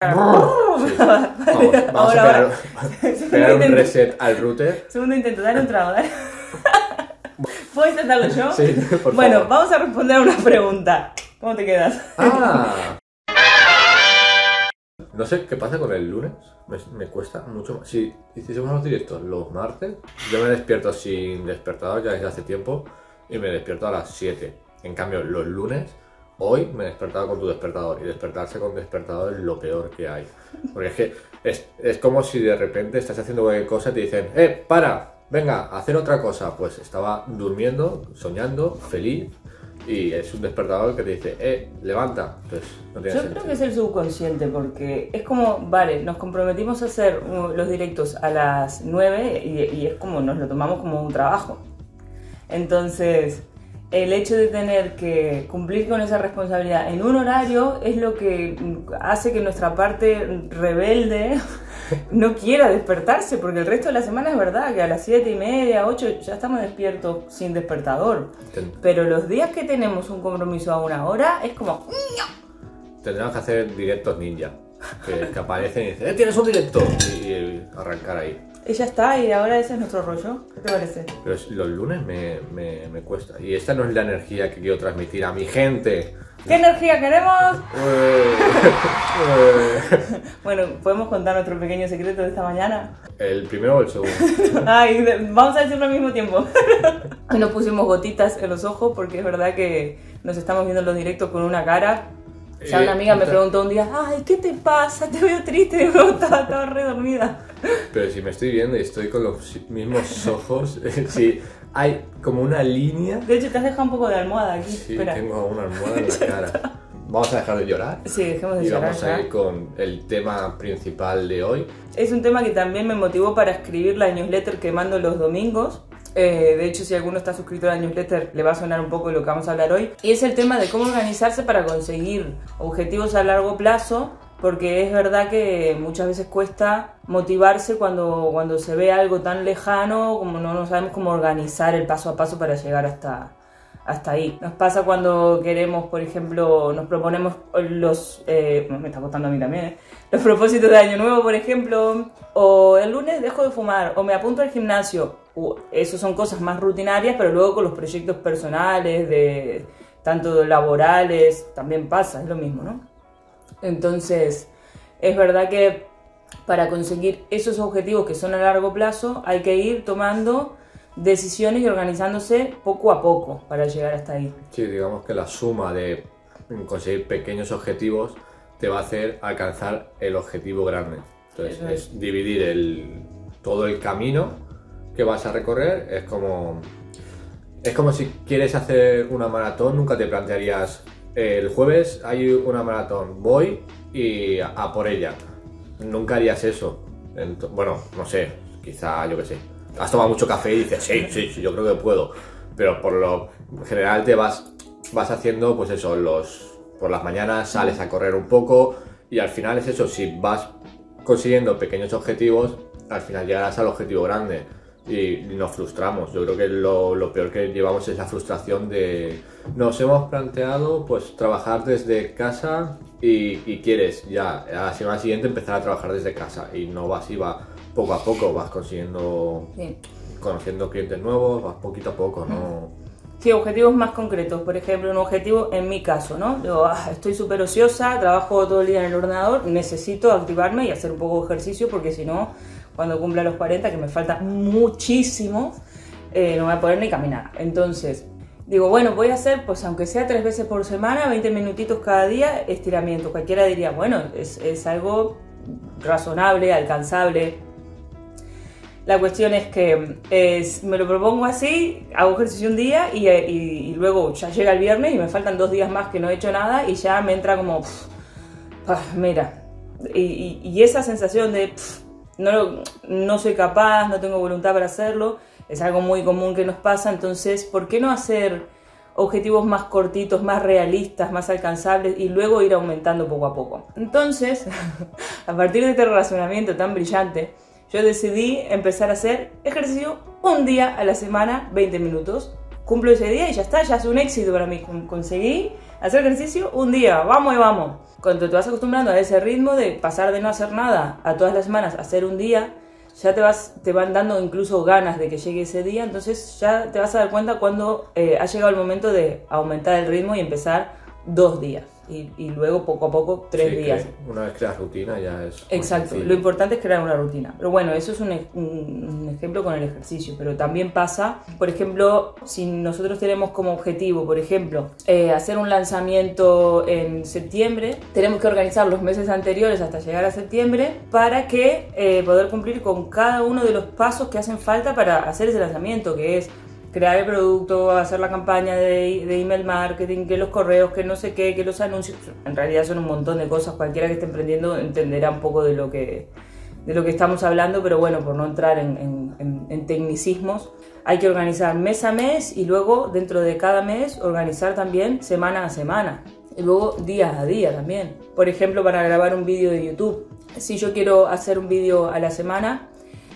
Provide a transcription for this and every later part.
Vamos, vamos Ahora, a pegar, un reset al router. Segundo intento, dale un trago, dale. ¿Puedo intentarlo yo? Sí, por bueno, favor. vamos a responder a una pregunta. ¿Cómo te quedas? Ah. No sé qué pasa con el lunes. Me, me cuesta mucho más. Si hiciésemos los directos los martes, yo me despierto sin despertador ya desde hace tiempo y me despierto a las 7. En cambio, los lunes, hoy me he despertado con tu despertador y despertarse con despertador es lo peor que hay. Porque es que es, es como si de repente estás haciendo cualquier cosa y te dicen, ¡eh, para! Venga, a hacer otra cosa. Pues estaba durmiendo, soñando, feliz. Y es un despertador que te dice, eh, levanta. Entonces, no tiene Yo sentido. creo que es el subconsciente porque es como, vale, nos comprometimos a hacer los directos a las 9 y, y es como nos lo tomamos como un trabajo. Entonces, el hecho de tener que cumplir con esa responsabilidad en un horario es lo que hace que nuestra parte rebelde no quiera despertarse, porque el resto de la semana es verdad que a las 7 y media, 8 ya estamos despiertos sin despertador. Pero los días que tenemos un compromiso a una hora es como, Tendríamos que hacer directos ninja. Que, que aparecen y dicen, eh, tienes un directo. Y, y arrancar ahí. Ya está, y ahora ese es nuestro rollo. ¿Qué te parece? Pero los lunes me, me, me cuesta. Y esta no es la energía que quiero transmitir a mi gente. ¿Qué energía queremos? Eh, eh. Bueno, ¿podemos contar nuestro pequeño secreto de esta mañana? ¿El primero o el segundo? Ay, vamos a decirlo al mismo tiempo. Nos pusimos gotitas en los ojos porque es verdad que nos estamos viendo en los directos con una cara. Ya Eh, una amiga me preguntó un día, ay, ¿qué te pasa? Te veo triste. Y yo estaba, estaba re dormida. Pero si me estoy viendo y estoy con los mismos ojos, si hay como una línea. De hecho, te has dejado un poco de almohada aquí. Sí, Espera. tengo una almohada en la cara. Vamos a dejar de llorar. Sí, dejemos de Y llorar vamos ya. a ir con el tema principal de hoy. Es un tema que también me motivó para escribir la newsletter que mando los domingos. Eh, de hecho, si alguno está suscrito a la newsletter, le va a sonar un poco lo que vamos a hablar hoy. Y es el tema de cómo organizarse para conseguir objetivos a largo plazo. Porque es verdad que muchas veces cuesta motivarse cuando, cuando se ve algo tan lejano, como no, no sabemos cómo organizar el paso a paso para llegar hasta, hasta ahí. Nos pasa cuando queremos, por ejemplo, nos proponemos los... eh, me está costando a mí también, ¿eh? Los propósitos de Año Nuevo, por ejemplo, o el lunes dejo de fumar, o me apunto al gimnasio. Uh, son cosas más rutinarias, pero luego con los proyectos personales, de tanto laborales, también pasa, es lo mismo, ¿no? Entonces, es verdad que para conseguir esos objetivos que son a largo plazo hay que ir tomando decisiones y organizándose poco a poco para llegar hasta ahí. Sí, digamos que la suma de conseguir pequeños objetivos te va a hacer alcanzar el objetivo grande. Entonces, es. dividir el, todo el camino que vas a recorrer. Es como, es como si quieres hacer una maratón, nunca te plantearías, el jueves hay una maratón, voy y a, por ella. Nunca harías eso. Bueno, no sé, quizá, yo qué sé. Has tomado mucho café y dices, sí, sí, sí, yo creo que puedo. Pero por lo general te vas, vas haciendo, pues eso, los, por las mañanas sales a correr un poco y al final es eso, si vas consiguiendo pequeños objetivos, al final llegarás al objetivo grande y nos frustramos. Yo creo que lo, lo peor que llevamos es la frustración de nos hemos planteado pues trabajar desde casa y, y quieres ya a la semana siguiente empezar a trabajar desde casa y no vas y va poco a poco, vas consiguiendo, Sí. conociendo clientes nuevos, vas poquito a poco, ¿no? Sí, objetivos más concretos. Por ejemplo, un objetivo en mi caso, ¿no? Digo, ah, estoy súper ociosa, trabajo todo el día en el ordenador, necesito activarme y hacer un poco de ejercicio porque si no, cuando cumpla los 40, que me falta muchísimo, eh, no voy a poder ni caminar. Entonces, digo, bueno, voy a hacer, pues aunque sea tres veces por semana, 20 minutitos cada día, estiramiento. Cualquiera diría, bueno, es, algo razonable, alcanzable, la cuestión es que me lo propongo así, hago ejercicio un día y, luego ya llega el viernes y me faltan dos días más que no he hecho nada y ya me entra como, pf, ah, mira, y, esa sensación de pf, no, no soy capaz, no tengo voluntad para hacerlo, es algo muy común que nos pasa, entonces, ¿por qué no hacer objetivos más cortitos, más realistas, más alcanzables y luego ir aumentando poco a poco? Entonces, a partir de este razonamiento tan brillante, yo decidí empezar a hacer ejercicio un día a la semana, 20 minutos. Cumplo ese día y ya está, ya es un éxito para mí. Con- Conseguí Hacer ejercicio un día, vamos y vamos. Cuando te vas acostumbrando a ese ritmo de pasar de no hacer nada a todas las semanas hacer un día, ya te, vas, te van dando incluso ganas de que llegue ese día, entonces ya te vas a dar cuenta cuando eh, ha llegado el momento de aumentar el ritmo y empezar dos días y, luego poco a poco tres días. Una vez creas rutina ya es. Exacto, lo importante es crear una rutina. Pero bueno, eso es un, ejemplo con el ejercicio, pero también pasa, por ejemplo, si nosotros tenemos como objetivo, por ejemplo, eh, hacer un lanzamiento en septiembre, tenemos que organizar los meses anteriores hasta llegar a septiembre para que eh, poder cumplir con cada uno de los pasos que hacen falta para hacer ese lanzamiento, que es crear el producto, hacer la campaña de, email marketing, que los correos, que no sé qué, que los anuncios. En realidad son un montón de cosas. Cualquiera que esté emprendiendo entenderá un poco de lo que, de lo que estamos hablando, pero bueno, por no entrar en, en tecnicismos, hay que organizar mes a mes y luego dentro de cada mes organizar también semana a semana. Y luego día a día también. Por ejemplo, para grabar un vídeo de YouTube. Si yo quiero hacer un vídeo a la semana,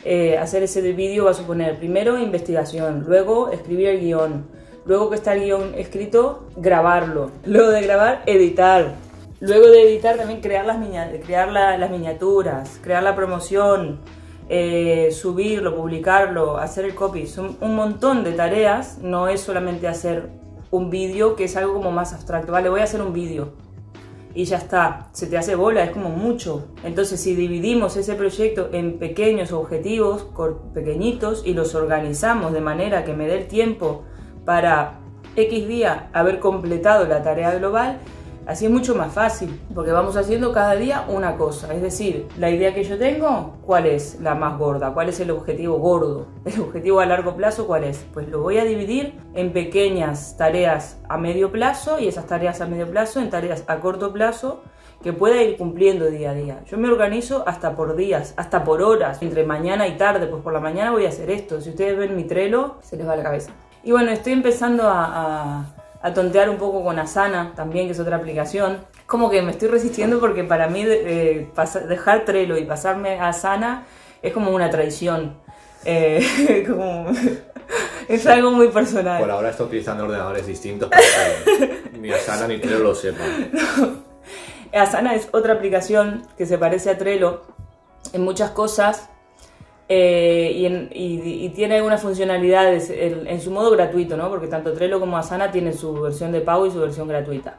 eh, hacer ese vídeo va a suponer primero investigación, luego escribir el guion, luego que está el guion escrito, grabarlo, luego de grabar, editar, luego de editar también crear las, crear las miniaturas, crear la promoción, eh, subirlo, publicarlo, hacer el copy. Son un montón de tareas, no es solamente hacer un vídeo, que es algo como más abstracto. Vale, voy a hacer un vídeo y ya está, se te hace bola, es como mucho. Entonces si dividimos ese proyecto en pequeños objetivos, pequeñitos, y los organizamos de manera que me dé el tiempo para X día haber completado la tarea global, Así es mucho más fácil, porque vamos haciendo cada día una cosa. Es decir, la idea que yo tengo, ¿cuál es la más gorda? ¿Cuál es el objetivo gordo? ¿El objetivo a largo plazo cuál es? Pues lo voy a dividir en pequeñas tareas a medio plazo y esas tareas a medio plazo en tareas a corto plazo que pueda ir cumpliendo día a día. Yo me organizo hasta por días, hasta por horas, entre mañana y tarde, pues por la mañana voy a hacer esto. Si ustedes ven mi trelo, se les va la cabeza. Y bueno, estoy empezando a a tontear un poco con Asana también, que es otra aplicación. Como que me estoy resistiendo porque para mí eh, dejar Trello y pasarme a Asana es como una traición. Eh, es algo muy personal. Por ahora estoy utilizando ordenadores distintos porque ni Asana ni Trello lo sepan. Asana es otra aplicación que se parece a Trello en muchas cosas eh, y, tiene algunas funcionalidades en, su modo gratuito, ¿no? Porque tanto Trello como Asana tienen su versión de pago y su versión gratuita.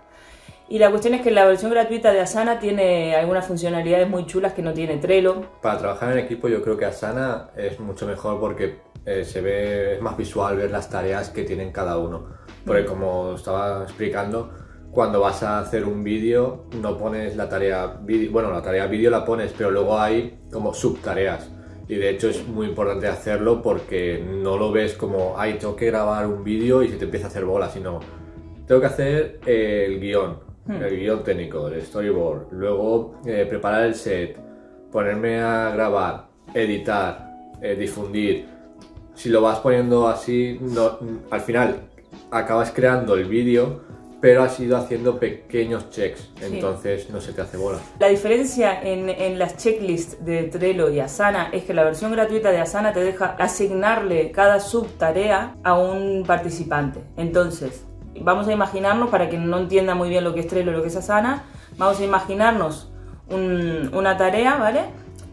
Y la cuestión es que la versión gratuita de Asana tiene algunas funcionalidades muy chulas que no tiene Trello. Para trabajar en equipo yo creo que Asana es mucho mejor porque eh, se ve, es más visual ver las tareas que tienen cada uno. Porque mm. como estaba explicando, cuando vas a hacer un vídeo no pones la tarea vídeo, bueno, la tarea vídeo la pones, pero luego hay como subtareas. Y de hecho es muy importante hacerlo porque no lo ves como, ay, tengo que grabar un vídeo y se te empieza a hacer bola, sino tengo que hacer el guion, hmm. el guion técnico, el storyboard, luego eh, preparar el set, ponerme a grabar, editar, eh, difundir. Si lo vas poniendo así, no, al final acabas creando el vídeo pero has ido haciendo pequeños checks, entonces no se te hace bola. La diferencia en, las checklists de Trello y Asana es que la versión gratuita de Asana te deja asignarle cada subtarea a un participante. Entonces, vamos a imaginarnos, para quien no entienda muy bien lo que es Trello y lo que es Asana, vamos a imaginarnos una tarea, ¿vale?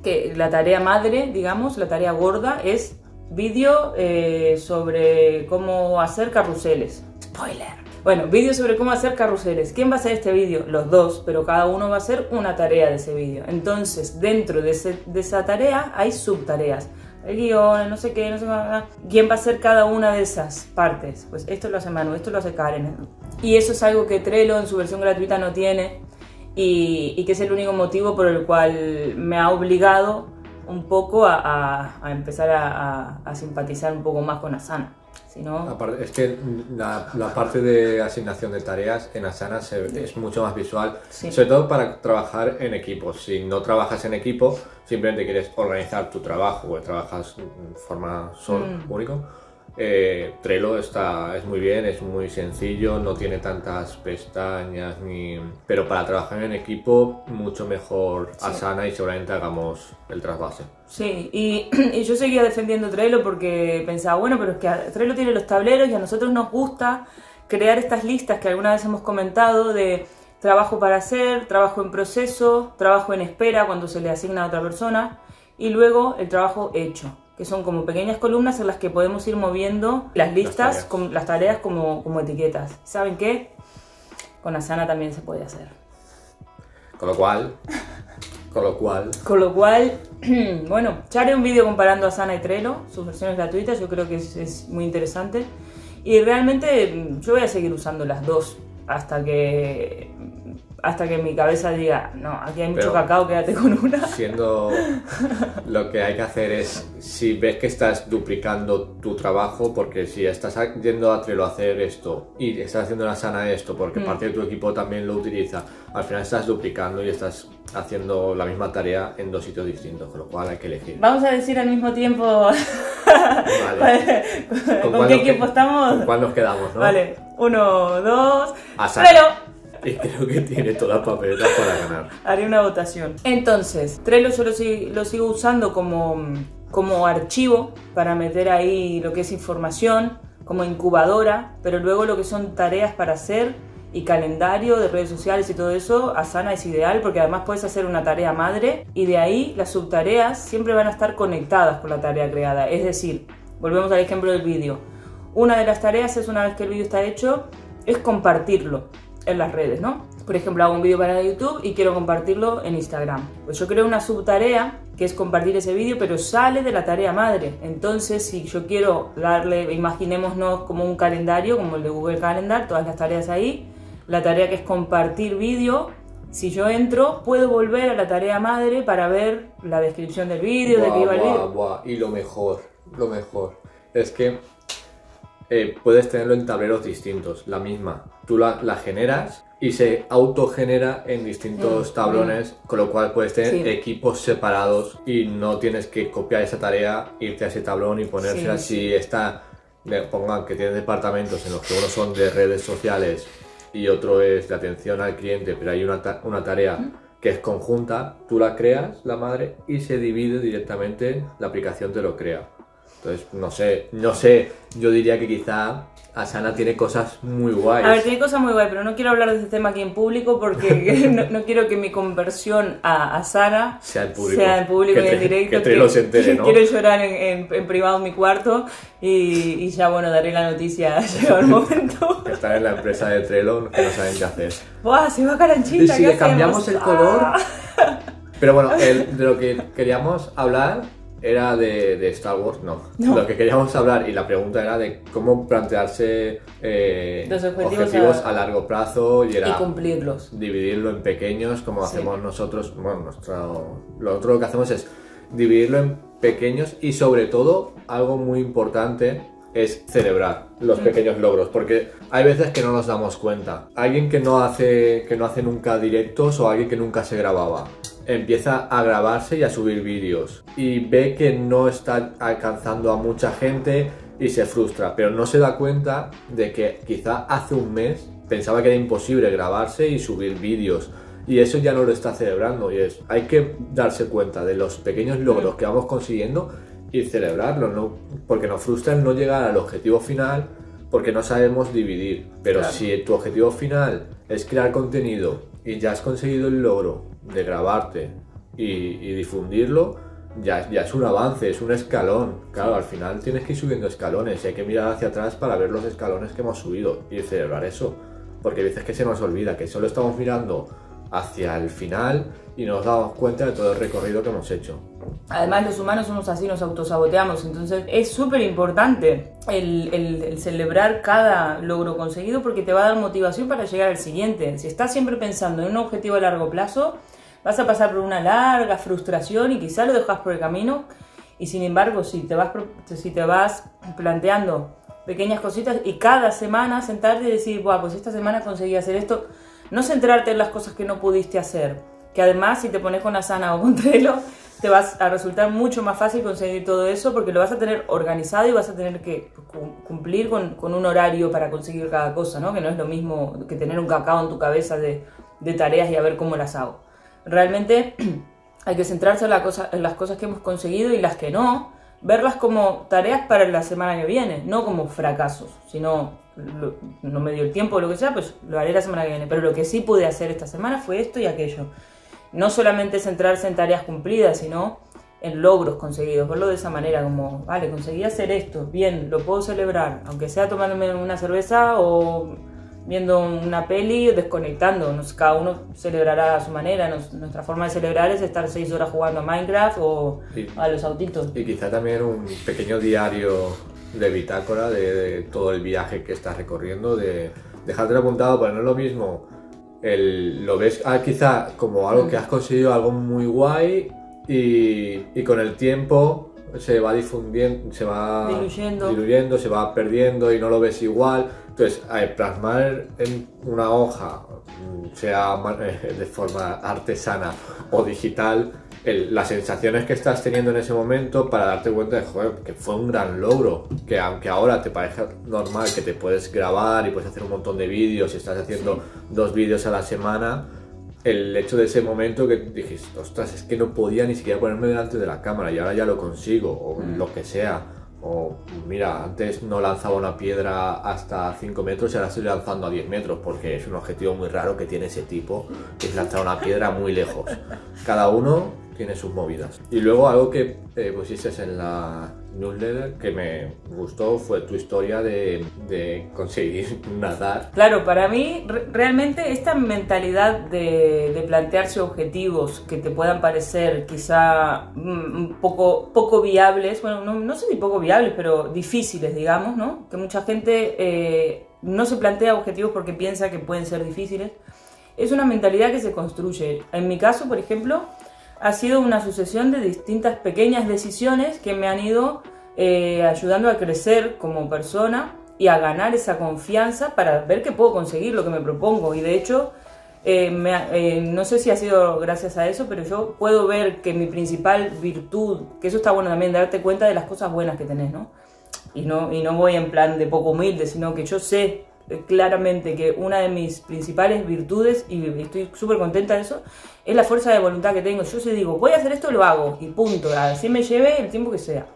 Que la tarea madre, digamos, la tarea gorda es vídeo eh, sobre cómo hacer carruseles. Spoiler. Bueno, vídeo sobre cómo hacer carruseles. ¿Quién va a hacer este vídeo? Los dos, pero cada uno va a hacer una tarea de ese vídeo. Entonces, dentro de, esa tarea hay subtareas. El guion, no sé qué, no sé qué. ¿Quién va a hacer cada una de esas partes? Pues esto lo hace Manu, esto lo hace Karen. Y eso es algo que Trello en su versión gratuita no tiene y, que es el único motivo por el cual me ha obligado un poco a, empezar a, a simpatizar un poco más con Asana es que la, parte de asignación de tareas en Asana es mucho más visual, sobre todo para trabajar en equipo. Si no trabajas en equipo, simplemente quieres organizar tu trabajo o trabajas de forma solo, mm. único eh, Trello está, es muy bien, es muy sencillo, no tiene tantas pestañas, ni... pero para trabajar en equipo mucho mejor Asana y seguramente hagamos el trasvase. Sí, y, yo seguía defendiendo Trello porque pensaba, bueno, pero es que Trello tiene los tableros y a nosotros nos gusta crear estas listas que alguna vez hemos comentado de trabajo para hacer, trabajo en proceso, trabajo en espera cuando se le asigna a otra persona y luego el trabajo hecho, que son como pequeñas columnas en las que podemos ir moviendo las listas, las tareas, con, las tareas como, como etiquetas. ¿Saben qué? Con Asana también se puede hacer. Con lo cual, con lo cual. Con lo cual, bueno, ya haré un vídeo comparando Asana y Trello, sus versiones gratuitas, yo creo que es, es muy interesante. Y realmente mm, yo voy a seguir usando las dos hasta que hasta que mi cabeza diga, no, aquí hay mucho cacao, quédate con una. Siendo lo que hay que hacer es, si ves que estás duplicando tu trabajo, porque si estás yendo a Trello a hacer esto y estás haciendo la sana esto, porque mm. parte de tu equipo también lo utiliza, al final estás duplicando y estás haciendo la misma tarea en dos sitios distintos, con lo cual hay que elegir. Vamos a decir al mismo tiempo vale. ¿Con, qué equipo estamos? ¿Con cuál nos quedamos? ¿no? Vale, uno, dos, Trello. Y creo que tiene todas papeletas para ganar. Haré una votación. Entonces, Trello yo lo, lo sigo usando como, como archivo para meter ahí lo que es información, como incubadora, pero luego lo que son tareas para hacer y calendario de redes sociales y todo eso, Asana es ideal porque además puedes hacer una tarea madre y de ahí las subtareas siempre van a estar conectadas con la tarea creada. Es decir, volvemos al ejemplo del vídeo. Una de las tareas es una vez que el vídeo está hecho, es compartirlo en las redes, ¿no? Por ejemplo, hago un vídeo para YouTube y quiero compartirlo en Instagram. Pues yo creo una subtarea que es compartir ese vídeo, pero sale de la tarea madre. Entonces, si yo quiero darle, imaginémonos como un calendario, como el de Google Calendar, todas las tareas ahí, la tarea que es compartir vídeo, si yo entro, puedo volver a la tarea madre para ver la descripción del vídeo, de qué iba el vídeo. Y lo mejor, lo mejor, es que eh, puedes tenerlo en tableros distintos, la misma. Tú la, generas y se autogenera en distintos mm, tablones, mm. con lo cual puedes tener equipos separados y no tienes que copiar esa tarea, irte a ese tablón y ponérsela. si está, pongan que tienes departamentos en los que uno son de redes sociales y otro es de atención al cliente, pero hay una, una tarea mm. que es conjunta, tú la creas, la madre, y se divide directamente, la aplicación te lo crea. Entonces, no sé, no sé, yo diría que quizá Asana tiene cosas muy guays. A ver, tiene cosas muy guays, pero no quiero hablar de este tema aquí en público porque no, quiero que mi conversión a Asana sea el público, sea el público y en directo. Que, se entere, ¿no? Quiero llorar en, en, privado en mi cuarto y, ya, bueno, daré la noticia llegado el momento. Estar en la empresa de Trello que no saben qué hacer. ¡Buah, se va caranchita! Y si le cambiamos el color... Ah. Pero bueno, el, de lo que queríamos hablar era de, Star Wars, no. Lo que queríamos hablar y la pregunta era de cómo plantearse eh, objetivos, a... largo plazo y, era cumplirlos. Dividirlo en pequeños, como hacemos nosotros. Bueno, nuestro, lo otro que hacemos es dividirlo en pequeños y sobre todo algo muy importante es celebrar los mm. pequeños logros, porque hay veces que no nos damos cuenta. Alguien que no hace que no hace nunca directos o alguien que nunca se grababa empieza a grabarse y a subir vídeos y ve que no está alcanzando a mucha gente y se frustra, pero no se da cuenta de que quizá hace un mes pensaba que era imposible grabarse y subir vídeos y eso ya no lo está celebrando y es hay que darse cuenta de los pequeños logros que vamos consiguiendo y celebrarlos, ¿no? porque nos frustra el no llegar al objetivo final porque no sabemos dividir, pero si tu objetivo final es crear contenido y ya has conseguido el logro de grabarte y, difundirlo, ya, ya, es un avance, es un escalón. Claro, al final tienes que ir subiendo escalones y hay que mirar hacia atrás para ver los escalones que hemos subido y celebrar eso. Porque a veces que se nos olvida que solo estamos mirando hacia el final y nos damos cuenta de todo el recorrido que hemos hecho. Además, los humanos somos así, nos autosaboteamos, entonces es súper importante el, el, celebrar cada logro conseguido porque te va a dar motivación para llegar al siguiente. Si estás siempre pensando en un objetivo a largo plazo, vas a pasar por una larga frustración y quizá lo dejas por el camino. Y sin embargo, si te vas, si te vas planteando pequeñas cositas y cada semana sentarte y decir, Buah, pues esta semana conseguí hacer esto, no centrarte en las cosas que no pudiste hacer, que además si te pones con Asana o con Trello, te vas a resultar mucho más fácil conseguir todo eso porque lo vas a tener organizado y vas a tener que cumplir con, un horario para conseguir cada cosa, ¿no? Que no es lo mismo que tener un cacao en tu cabeza de, de tareas y a ver cómo las hago. Realmente hay que centrarse en, en las cosas que hemos conseguido y las que no, verlas como tareas para la semana que viene, no como fracasos, sino no me dio el tiempo o lo que sea, pues lo haré la semana que viene. Pero lo que sí pude hacer esta semana fue esto y aquello. No solamente centrarse en tareas cumplidas, sino en logros conseguidos, verlo de esa manera, como, vale, conseguí hacer esto, bien, lo puedo celebrar, aunque sea tomándome una cerveza o viendo una peli o desconectando. cada uno celebrará a su manera. nuestra forma de celebrar es estar seis horas jugando a Minecraft o a los autitos. Y quizá también un pequeño diario de bitácora de, todo el viaje que estás recorriendo, de dejarte apuntado, pero no es lo mismo. El, lo ves ah, quizá como algo que has conseguido, algo muy guay, y, y con el tiempo se va difundiendo, se va diluyendo. se va perdiendo y no lo ves igual. Entonces, plasmar en una hoja, sea de forma artesana o digital, las sensaciones que estás teniendo en ese momento para darte cuenta de que fue un gran logro. Que aunque ahora te parezca normal que te puedes grabar y puedes hacer un montón de vídeos y estás haciendo dos vídeos a la semana, el hecho de ese momento que dijiste, ostras, es que no podía ni siquiera ponerme delante de la cámara y ahora ya lo consigo, o mm. lo que sea. O mira, antes no lanzaba una piedra hasta 5 metros y ahora estoy lanzando a 10 metros porque es un objetivo muy raro que tiene ese tipo, es lanzar una piedra muy lejos. Cada uno tiene sus movidas. Y luego algo que eh, pusiste en la newsletter que me gustó fue tu historia de, de conseguir nadar. Claro, para mí realmente esta mentalidad de, plantearse objetivos que te puedan parecer quizá mm, poco, poco viables, bueno, no, no sé si poco viables, pero difíciles, digamos, ¿no? Que mucha gente eh, no se plantea objetivos porque piensa que pueden ser difíciles. Es una mentalidad que se construye. En mi caso, por ejemplo, ha sido una sucesión de distintas pequeñas decisiones que me han ido eh, ayudando a crecer como persona y a ganar esa confianza para ver que puedo conseguir lo que me propongo. Y de hecho, eh, eh, no sé si ha sido gracias a eso, pero yo puedo ver que mi principal virtud, que eso está bueno también, darte cuenta de las cosas buenas que tenés, ¿no? Y no, y no voy en plan de poco humilde, sino que yo sé claramente que una de mis principales virtudes, y estoy súper contenta de eso, es la fuerza de voluntad que tengo. Yo si digo, voy a hacer esto, lo hago, y punto, así me lleve el tiempo que sea.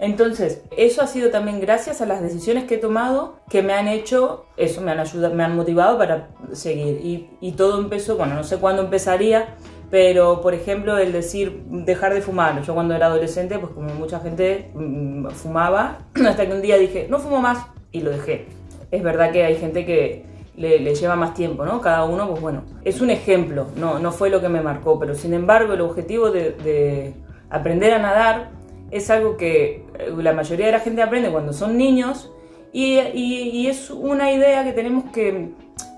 Entonces, eso ha sido también gracias a las decisiones que he tomado que me han hecho, eso me han ayudado, me han motivado para seguir. Y, y todo empezó, bueno, no sé cuándo empezaría, pero por ejemplo el decir dejar de fumar. Yo cuando era adolescente, pues como mucha gente mm, fumaba, hasta que un día dije, no fumo más y lo dejé es verdad que hay gente que le, lleva más tiempo, ¿no? Cada uno, pues bueno, es un ejemplo, no, no fue lo que me marcó, pero sin embargo el objetivo de, aprender a nadar es algo que eh, la mayoría de la gente aprende cuando son niños y, es una idea que tenemos que...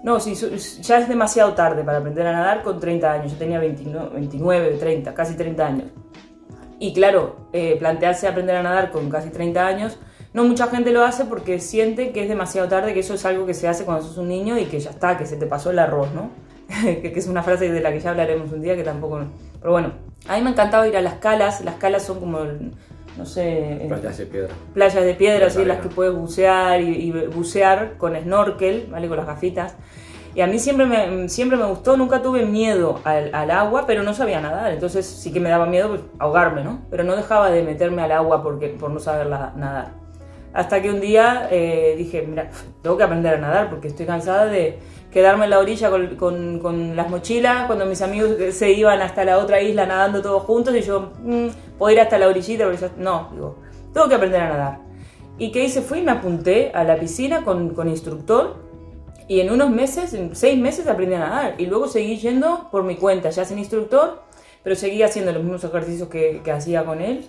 No, si ya es demasiado tarde para aprender a nadar con 30 años. Yo tenía 29, 29 30, casi 30 años. Y claro, eh, plantearse aprender a nadar con casi 30 años no mucha gente lo hace porque siente que es demasiado tarde, que eso es algo que se hace cuando sos un niño y que ya está, que se te pasó el arroz, ¿no? que es una frase de la que ya hablaremos un día que tampoco... Pero bueno, a mí me encantaba ir a las calas, las calas son como, no sé... Eh, playas de piedra. Playas de piedra, así, las que puedes bucear y, bucear con snorkel, ¿vale? Con las gafitas. Y a mí siempre me, siempre me gustó, nunca tuve miedo al, al, agua, pero no sabía nadar. Entonces sí que me daba miedo pues, ahogarme, ¿no? Pero no dejaba de meterme al agua porque, por no saber nadar. Hasta que un día eh, dije, mira, tengo que aprender a nadar porque estoy cansada de quedarme en la orilla con, con, las mochilas cuando mis amigos se iban hasta la otra isla nadando todos juntos y yo, mmm, puedo ir hasta la orillita, pero no, digo, tengo que aprender a nadar. ¿Y qué hice? Fui y me apunté a la piscina con, con instructor y en unos meses, en seis meses aprendí a nadar y luego seguí yendo por mi cuenta, ya sin instructor, pero seguí haciendo los mismos ejercicios que hacía con él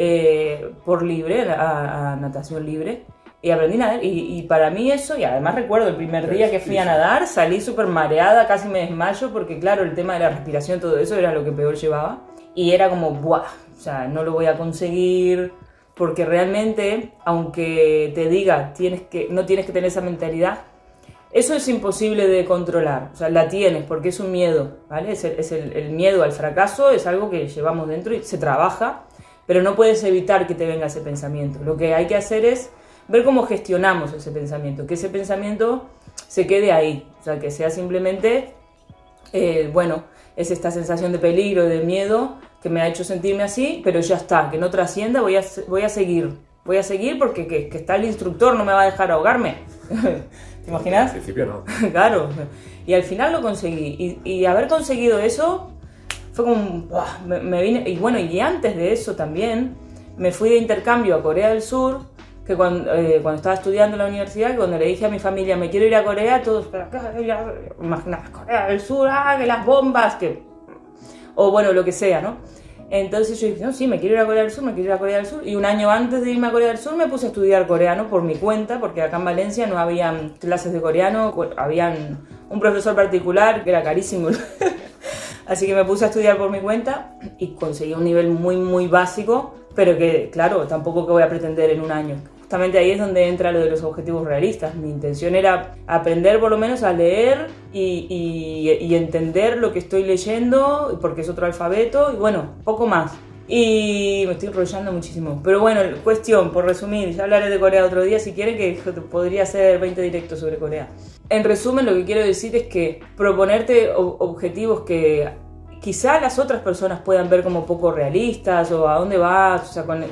eh, por libre, a, natación libre, y aprendí a nadar. Y, para mí eso, y además recuerdo el primer día que fui a nadar, salí súper mareada, casi me desmayo, porque claro, el tema de la respiración, todo eso era lo que peor llevaba. Y era como, ¡buah! O sea, no lo voy a conseguir, porque realmente, aunque te diga, tienes que, no tienes que tener esa mentalidad, eso es imposible de controlar, o sea, la tienes porque es un miedo, ¿vale? Es, el, el, miedo al fracaso, es algo que llevamos dentro y se trabaja pero no puedes evitar que te venga ese pensamiento. Lo que hay que hacer es ver cómo gestionamos ese pensamiento, que ese pensamiento se quede ahí, o sea, que sea simplemente, eh, bueno, es esta sensación de peligro, de miedo, que me ha hecho sentirme así, pero ya está, que no trascienda, voy a, voy a seguir. Voy a seguir porque que, está el instructor, no me va a dejar ahogarme. ¿Te imaginas? Al principio no. claro. Y al final lo conseguí. Y, haber conseguido eso fue como... Me, vine, y bueno, y antes de eso también me fui de intercambio a Corea del Sur que cuando, eh, cuando, estaba estudiando en la universidad, cuando le dije a mi familia, me quiero ir a Corea, todos, pero imagínate, Corea del Sur, ah, que las bombas, que... O bueno, lo que sea, ¿no? Entonces yo dije, no, sí, me quiero ir a Corea del Sur, me quiero ir a Corea del Sur. Y un año antes de irme a Corea del Sur me puse a estudiar coreano por mi cuenta, porque acá en Valencia no habían clases de coreano, habían un profesor particular que era carísimo. Así que me puse a estudiar por mi cuenta y conseguí un nivel muy, muy básico, pero que, claro, tampoco que voy a pretender en un año justamente ahí es donde entra lo de los objetivos realistas. Mi intención era aprender por lo menos a leer y, entender lo que estoy leyendo, porque es otro alfabeto, y bueno, poco más. Y me estoy enrollando muchísimo. Pero bueno, cuestión, por resumir, ya hablaré de Corea otro día si quieren, que podría hacer 20 directos sobre Corea. En resumen, lo que quiero decir es que proponerte objetivos que quizá las otras personas puedan ver como poco realistas o a dónde vas, o sea, con,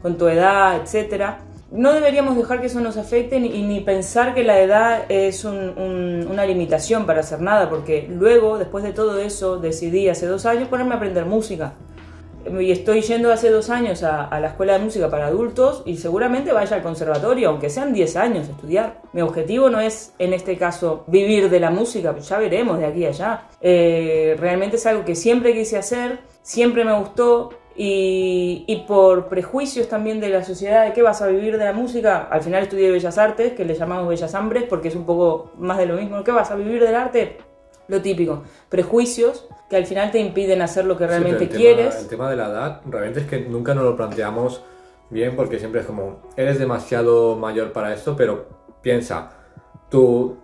con tu edad, etcétera no deberíamos dejar que eso nos afecte y ni pensar que la edad es una limitación para hacer nada, porque luego, después de todo eso, decidí hace dos años ponerme a aprender música. Y estoy yendo hace dos años a, la escuela de música para adultos y seguramente vaya al conservatorio, aunque sean 10 años estudiar. Mi objetivo no es, en este caso, vivir de la música, ya veremos de aquí a allá. Eh, realmente es algo que siempre quise hacer, siempre me gustó y, por prejuicios también de la sociedad de qué vas a vivir de la música, al final estudié Bellas Artes, que le llamamos Bellas Hambres, porque es un poco más de lo mismo. ¿Qué vas a vivir del arte? Lo típico, prejuicios que al final te impiden hacer lo que realmente quieres. el tema de la edad, realmente es que nunca nos lo planteamos bien, porque siempre es como, eres demasiado mayor para esto, pero piensa, tu,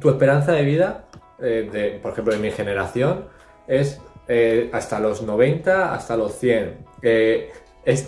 tu esperanza de vida, eh, de, por ejemplo, de mi generación, es eh, hasta los 90, hasta los 100.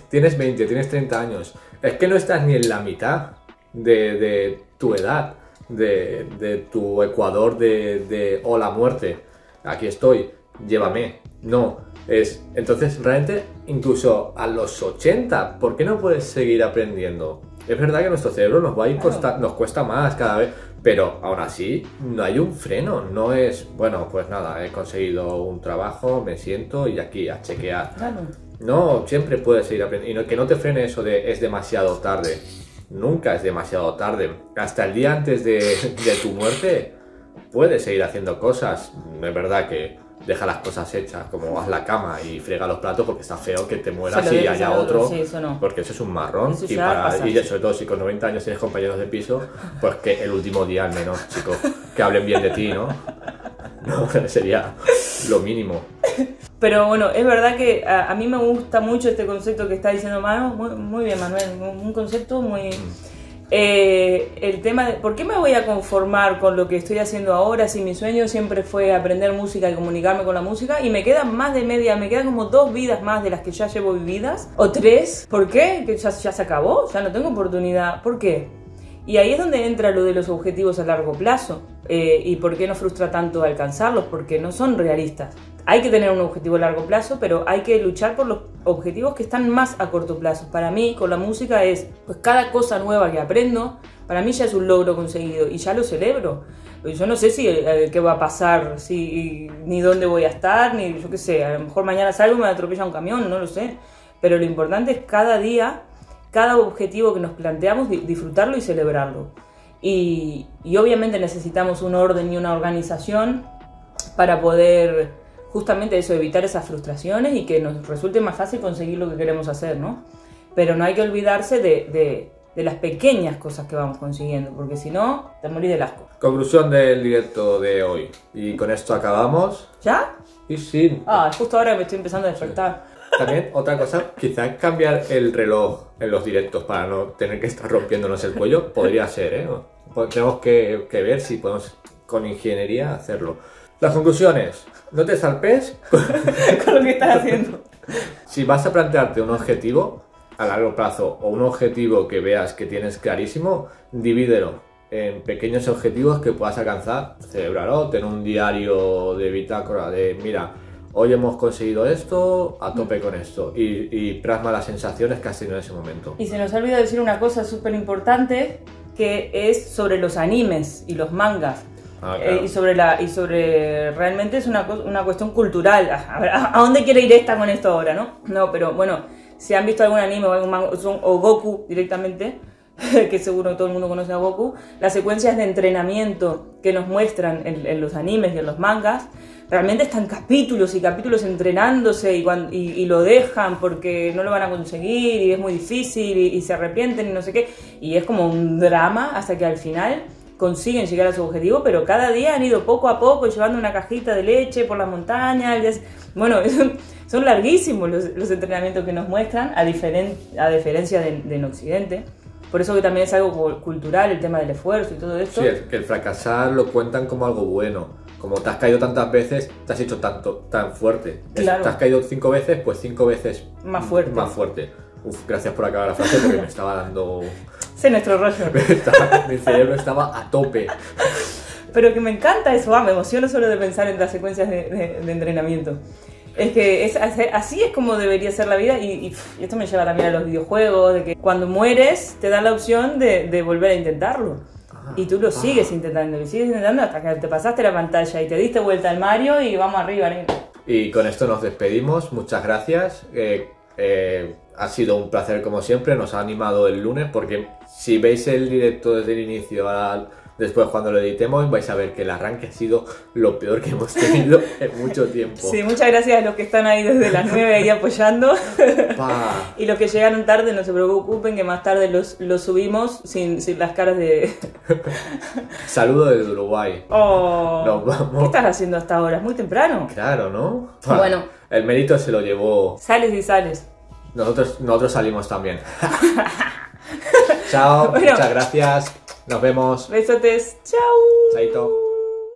tienes 20, tienes 30 años. Es que no estás ni en la mitad de, tu edad, de, tu ecuador de, o la muerte. Aquí estoy, llévame. No, es. Entonces, realmente, incluso a los 80, ¿por qué no puedes seguir aprendiendo? Es verdad que nuestro cerebro nos va a ir nos cuesta más cada vez, pero aún así no hay un freno, no es, bueno, pues nada, he conseguido un trabajo, me siento y aquí a chequear. No, siempre puedes seguir aprendiendo. Y que no te frene eso de es demasiado tarde. Nunca es demasiado tarde. Hasta el día antes de, de tu muerte puedes seguir haciendo cosas. Es verdad que deja las cosas hechas, como haz la cama y frega los platos porque está feo que te mueras y haya otro, porque eso es un marrón y, para, y sobre todo si con 90 años tienes compañeros de piso, pues que el último día al menos, chicos, que hablen bien de ti, ¿no? No, sería lo mínimo. Pero bueno, es verdad que a, mí me gusta mucho este concepto que está diciendo Manu, muy, muy bien Manuel, un concepto muy... Eh, el tema de por qué me voy a conformar con lo que estoy haciendo ahora si mi sueño siempre fue aprender música y comunicarme con la música y me quedan más de media, me quedan como dos vidas más de las que ya llevo vividas o tres. ¿Por qué? Que ya, ya se acabó, ya no tengo oportunidad. ¿Por qué? Y ahí es donde entra lo de los objetivos a largo plazo eh, y por qué nos frustra tanto alcanzarlos, porque no son realistas. Hay que tener un objetivo a largo plazo, pero hay que luchar por los objetivos que están más a corto plazo. Para mí, con la música es, pues cada cosa nueva que aprendo, para mí ya es un logro conseguido y ya lo celebro. Yo no sé si eh, qué va a pasar, si, ni dónde voy a estar, ni yo qué sé, a lo mejor mañana salgo y me atropella un camión, no lo sé. Pero lo importante es cada día, cada objetivo que nos planteamos, disfrutarlo y celebrarlo. Y, y obviamente necesitamos un orden y una organización para poder justamente eso, evitar esas frustraciones y que nos resulte más fácil conseguir lo que queremos hacer, ¿no? Pero no hay que olvidarse de, las pequeñas cosas que vamos consiguiendo, porque si no, te morís del asco. Conclusión del directo de hoy. Y con esto acabamos. ¿Ya? Y sí. Ah, justo ahora me estoy empezando a despertar. También otra cosa, quizás cambiar el reloj en los directos para no tener que estar rompiéndonos el cuello, podría ser, ¿eh? Tenemos que, que ver si podemos con ingeniería hacerlo. Las conclusiones no te salpes con lo que estás haciendo. Si vas a plantearte un objetivo a largo plazo o un objetivo que veas que tienes clarísimo, divídelo en pequeños objetivos que puedas alcanzar, celebrarlo, tener un diario de bitácora de, mira, hoy hemos conseguido esto, a tope con esto. Y, y plasma las sensaciones que has tenido en ese momento. Y se nos ha olvidado decir una cosa súper importante, que es sobre los animes y los mangas. Ah, Eh, claro. y sobre la y sobre realmente es una, una cuestión cultural a, ver, ¿a, a dónde quiere ir esta con esto ahora no no pero bueno si han visto algún anime o algún manga son- o Goku directamente que seguro todo el mundo conoce a Goku las secuencias de entrenamiento que nos muestran en, en los animes y en los mangas realmente están capítulos y capítulos entrenándose y, cuan- y, y lo dejan porque no lo van a conseguir y es muy difícil y, y se arrepienten y no sé qué y es como un drama hasta que al final consiguen llegar a su objetivo, pero cada día han ido poco a poco llevando una cajita de leche por ya es- Bueno, son, larguísimos los, los entrenamientos que nos muestran, a, diferen- a diferencia de, de en Occidente. Por eso que también es algo cu- cultural el tema del esfuerzo y todo esto. Sí, que el fracasar lo cuentan como algo bueno. Como te has caído tantas veces, te has hecho tanto, tan fuerte. Claro. Te has caído cinco veces, pues cinco veces Más fuerte. Más fuerte. Uf, gracias por acabar la frase porque me estaba dando. Es nuestro rollo. estaba- mi cerebro estaba a tope. Pero que me encanta eso, ah, me emociono solo de pensar en las secuencias de, de- de entrenamiento. Es que es, así es como debería ser la vida y, y, y esto me lleva también a los videojuegos, de que cuando mueres te dan la opción de, de volver a intentarlo. Y tú lo sigues intentando, lo sigues intentando hasta que te pasaste la pantalla y te diste vuelta al Mario y vamos arriba. ¿no? Y con esto nos despedimos. Muchas gracias. Eh, eh, ha sido un placer como siempre. Nos ha animado el lunes porque si veis el directo desde el inicio al- después cuando lo editemos vais a ver que el arranque ha sido lo peor que hemos tenido en mucho tiempo. Sí, muchas gracias a los que están ahí desde las 9 ahí apoyando. Pa. y los que llegaron tarde, no se preocupen que más tarde los, los subimos sin, sin las caras de... Saludo desde Uruguay. Oh, Nos vamos. ¿Qué estás haciendo hasta ahora? Es muy temprano. Claro, ¿no? Pa. Bueno. El mérito se lo llevó. Sales y sales. Nosotros, nosotros salimos también. Chao, Bueno. muchas gracias. Nos vemos. Besotes. Chao. Chaito.